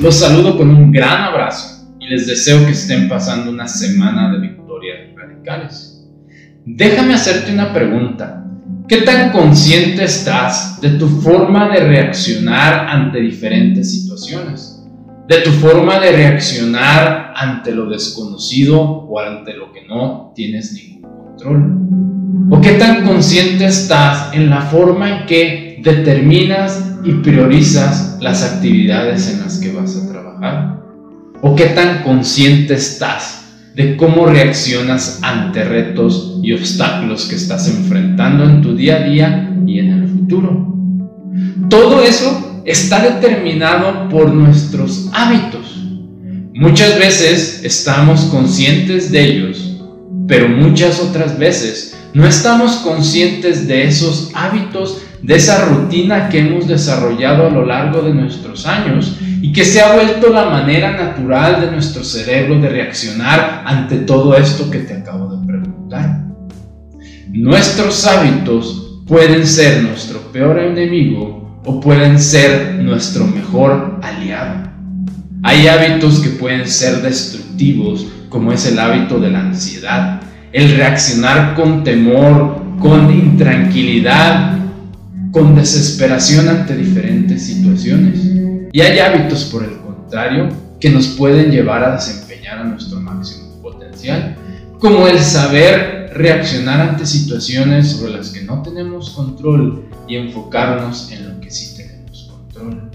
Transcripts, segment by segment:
los saludo con un gran abrazo y les deseo que estén pasando una semana de victorias radicales. Déjame hacerte una pregunta. ¿Qué tan consciente estás de tu forma de reaccionar ante diferentes situaciones? De tu forma de reaccionar ante lo desconocido o ante lo que no tienes ningún control. ¿O qué tan consciente estás en la forma en que determinas y priorizas las actividades en las que vas a trabajar? ¿O qué tan consciente estás de cómo reaccionas ante retos y obstáculos que estás enfrentando en tu día a día y en el futuro. Todo eso está determinado por nuestros hábitos. Muchas veces estamos conscientes de ellos, pero muchas otras veces no estamos conscientes de esos hábitos, de esa rutina que hemos desarrollado a lo largo de nuestros años y que se ha vuelto la manera natural de nuestro cerebro de reaccionar ante todo esto que te acabo de preguntar. Nuestros hábitos pueden ser nuestro peor enemigo o pueden ser nuestro mejor aliado. Hay hábitos que pueden ser destructivos, como es el hábito de la ansiedad, el reaccionar con temor, con intranquilidad, con desesperación ante diferentes situaciones. Y hay hábitos, por el contrario, que nos pueden llevar a desempeñar a nuestro máximo potencial, como el saber reaccionar ante situaciones sobre las que no tenemos control y enfocarnos en lo que sí tenemos control.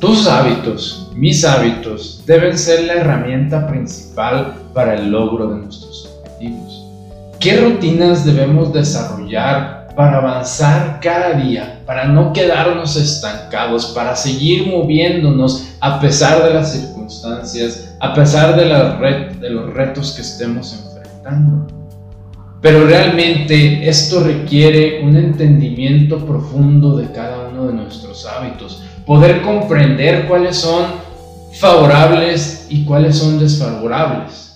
Tus hábitos, mis hábitos, deben ser la herramienta principal para el logro de nuestros objetivos. ¿Qué rutinas debemos desarrollar para avanzar cada día, para no quedarnos estancados, para seguir moviéndonos a pesar de las circunstancias, a pesar de, de los retos que estemos enfrentando. Pero realmente esto requiere un entendimiento profundo de cada uno de nuestros hábitos, poder comprender cuáles son favorables y cuáles son desfavorables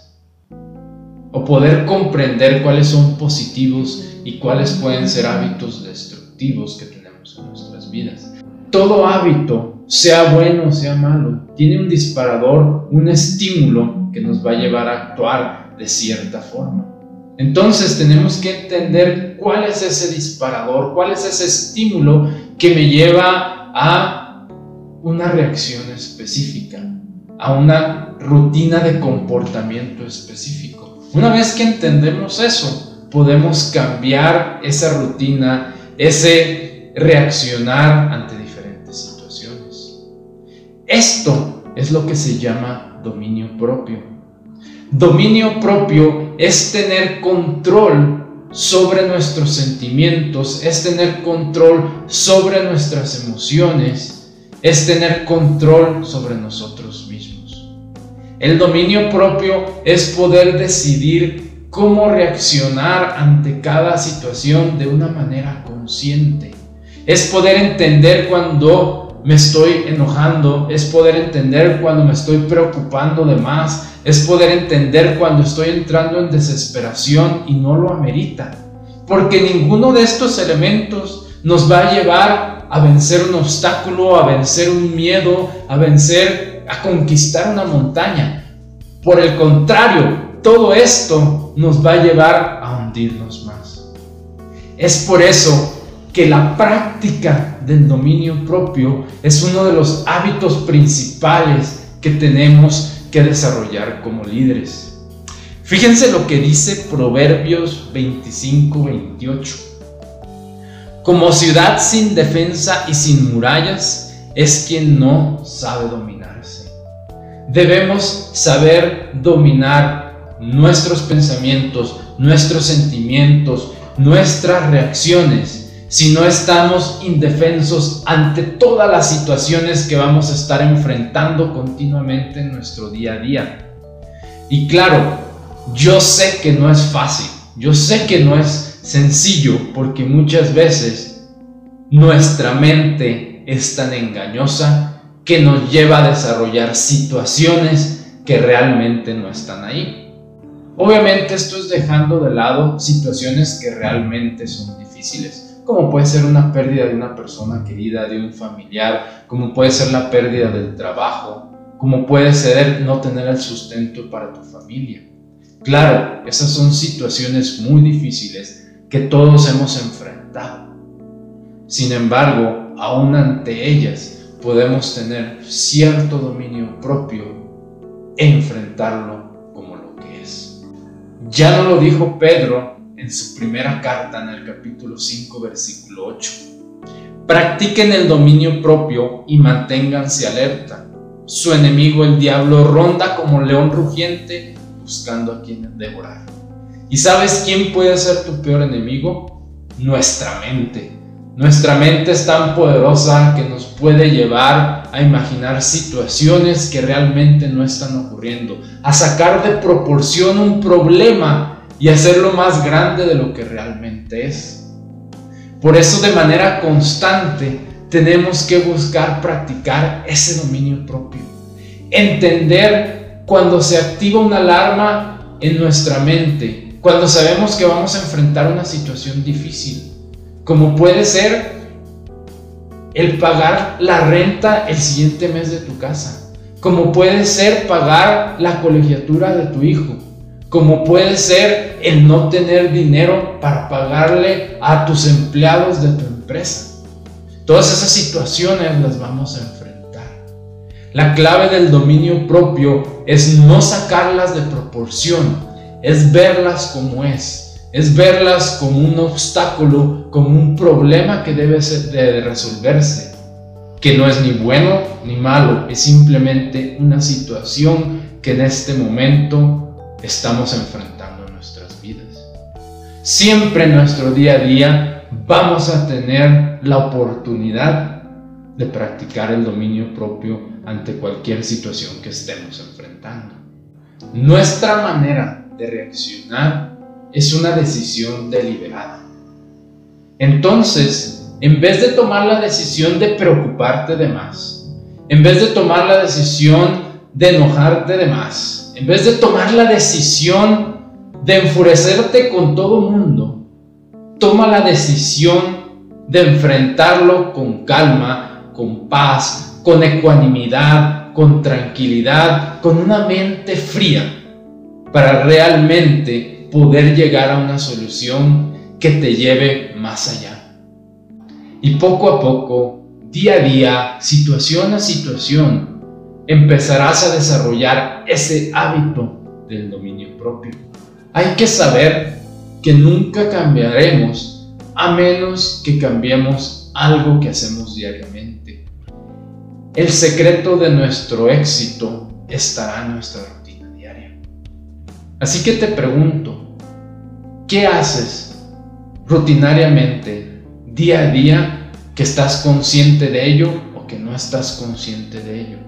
o poder comprender cuáles son positivos y cuáles pueden ser hábitos destructivos que tenemos en nuestras vidas. Todo hábito, sea bueno o sea malo, tiene un disparador, un estímulo que nos va a llevar a actuar de cierta forma. Entonces tenemos que entender cuál es ese disparador, cuál es ese estímulo que me lleva a una reacción específica, a una rutina de comportamiento específico. Una vez que entendemos eso, podemos cambiar esa rutina, ese reaccionar ante diferentes situaciones. Esto es lo que se llama dominio propio. Dominio propio es tener control sobre nuestros sentimientos, es tener control sobre nuestras emociones, es tener control sobre nosotros mismos. El dominio propio es poder decidir cómo reaccionar ante cada situación de una manera consciente. Es poder entender cuando me estoy enojando, es poder entender cuando me estoy preocupando de más, es poder entender cuando estoy entrando en desesperación y no lo amerita. Porque ninguno de estos elementos nos va a llevar a vencer un obstáculo, a vencer un miedo, a vencer a conquistar una montaña. Por el contrario, todo esto nos va a llevar a hundirnos más. Es por eso que la práctica del dominio propio es uno de los hábitos principales que tenemos que desarrollar como líderes. Fíjense lo que dice Proverbios 25-28. Como ciudad sin defensa y sin murallas es quien no sabe dominar debemos saber dominar nuestros pensamientos, nuestros sentimientos, nuestras reacciones, si no estamos indefensos ante todas las situaciones que vamos a estar enfrentando continuamente en nuestro día a día. Y claro, yo sé que no es fácil, yo sé que no es sencillo porque muchas veces nuestra mente es tan engañosa que nos lleva a desarrollar situaciones que realmente no están ahí. Obviamente esto es dejando de lado situaciones que realmente son difíciles, como puede ser una pérdida de una persona querida, de un familiar, como puede ser la pérdida del trabajo, como puede ser no tener el sustento para tu familia. Claro, esas son situaciones muy difíciles que todos hemos enfrentado. Sin embargo, aún ante ellas podemos tener cierto dominio propio e enfrentarlo Ya no lo dijo Pedro en su primera carta en el capítulo 5, versículo 8. Practiquen el dominio propio y manténganse alerta su enemigo, el diablo, ronda como león rugiente buscando a quien devorar. ¿Y sabes quién puede ser tu peor enemigo? Nuestra mente. Nuestra mente es tan poderosa que nos puede llevar a imaginar situaciones que realmente no están ocurriendo, a sacar de proporción un problema y hacerlo más grande de lo que realmente es. Por eso de manera constante tenemos que buscar practicar ese dominio propio. Entender cuando se activa una alarma en nuestra mente, cuando sabemos que vamos a enfrentar una situación difícil, como puede ser el pagar la renta el siguiente mes de tu casa, como puede ser pagar la colegiatura de tu hijo, como puede ser el no tener dinero para pagarle a tus empleados de tu empresa. Todas esas situaciones las vamos a enfrentar. La clave del dominio propio es no sacarlas de proporción, es verlas como es, es verlas como un obstáculo, como un problema que debe de resolverse, que no es ni bueno ni malo, es simplemente una situación que en este momento estamos enfrentando en nuestras vidas. Siempre en nuestro día a día vamos a tener la oportunidad de practicar el dominio propio ante cualquier situación que estemos enfrentando. Nuestra manera de reaccionar es una decisión deliberada. Entonces, en vez de tomar la decisión de preocuparte de más, en vez de tomar la decisión de enojarte de más, en vez de tomar la decisión de enfurecerte con todo mundo, toma la decisión de enfrentarlo con calma, con paz, con ecuanimidad, con tranquilidad, con una mente fría, para realmente poder llegar a una solución que te lleve más allá. Y poco a poco, día a día, situación a situación, empezarás a desarrollar ese hábito del dominio propio. Hay que saber que nunca cambiaremos a menos que cambiemos algo que hacemos diariamente. El secreto de nuestro éxito estará en nuestra rutina diaria. Así que te pregunto, ¿qué haces rutinariamente, día a día, que estás consciente de ello o que no estás consciente de ello?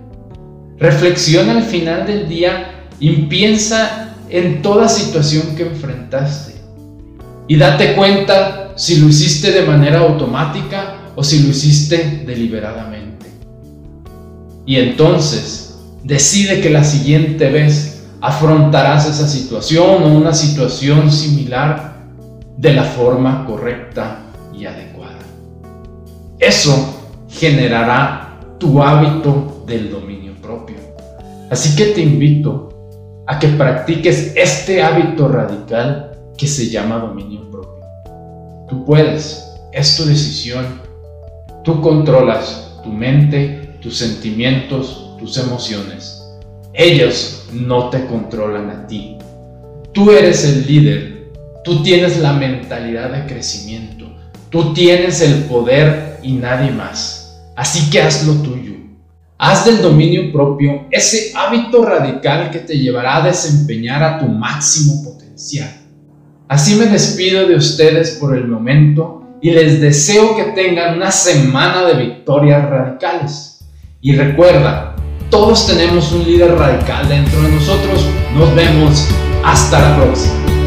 Reflexiona al final del día y piensa en toda situación que enfrentaste y date cuenta si lo hiciste de manera automática o si lo hiciste deliberadamente. Y entonces decide que la siguiente vez afrontarás esa situación o una situación similar de la forma correcta y adecuada. Eso generará tu hábito del dominio propio. Así que te invito a que practiques este hábito radical que se llama dominio propio. Tú puedes, es tu decisión. Tú controlas tu mente, tus sentimientos, tus emociones. Ellos no te controlan a ti. Tú eres el líder. Tú tienes la mentalidad de crecimiento. Tú tienes el poder y nadie más. Así que haz lo tuyo. Haz del dominio propio ese hábito radical que te llevará a desempeñar a tu máximo potencial. Así me despido de ustedes por el momento y les deseo que tengan una semana de victorias radicales. Y recuerda, todos tenemos un líder radical dentro de nosotros. Nos vemos. Hasta la próxima.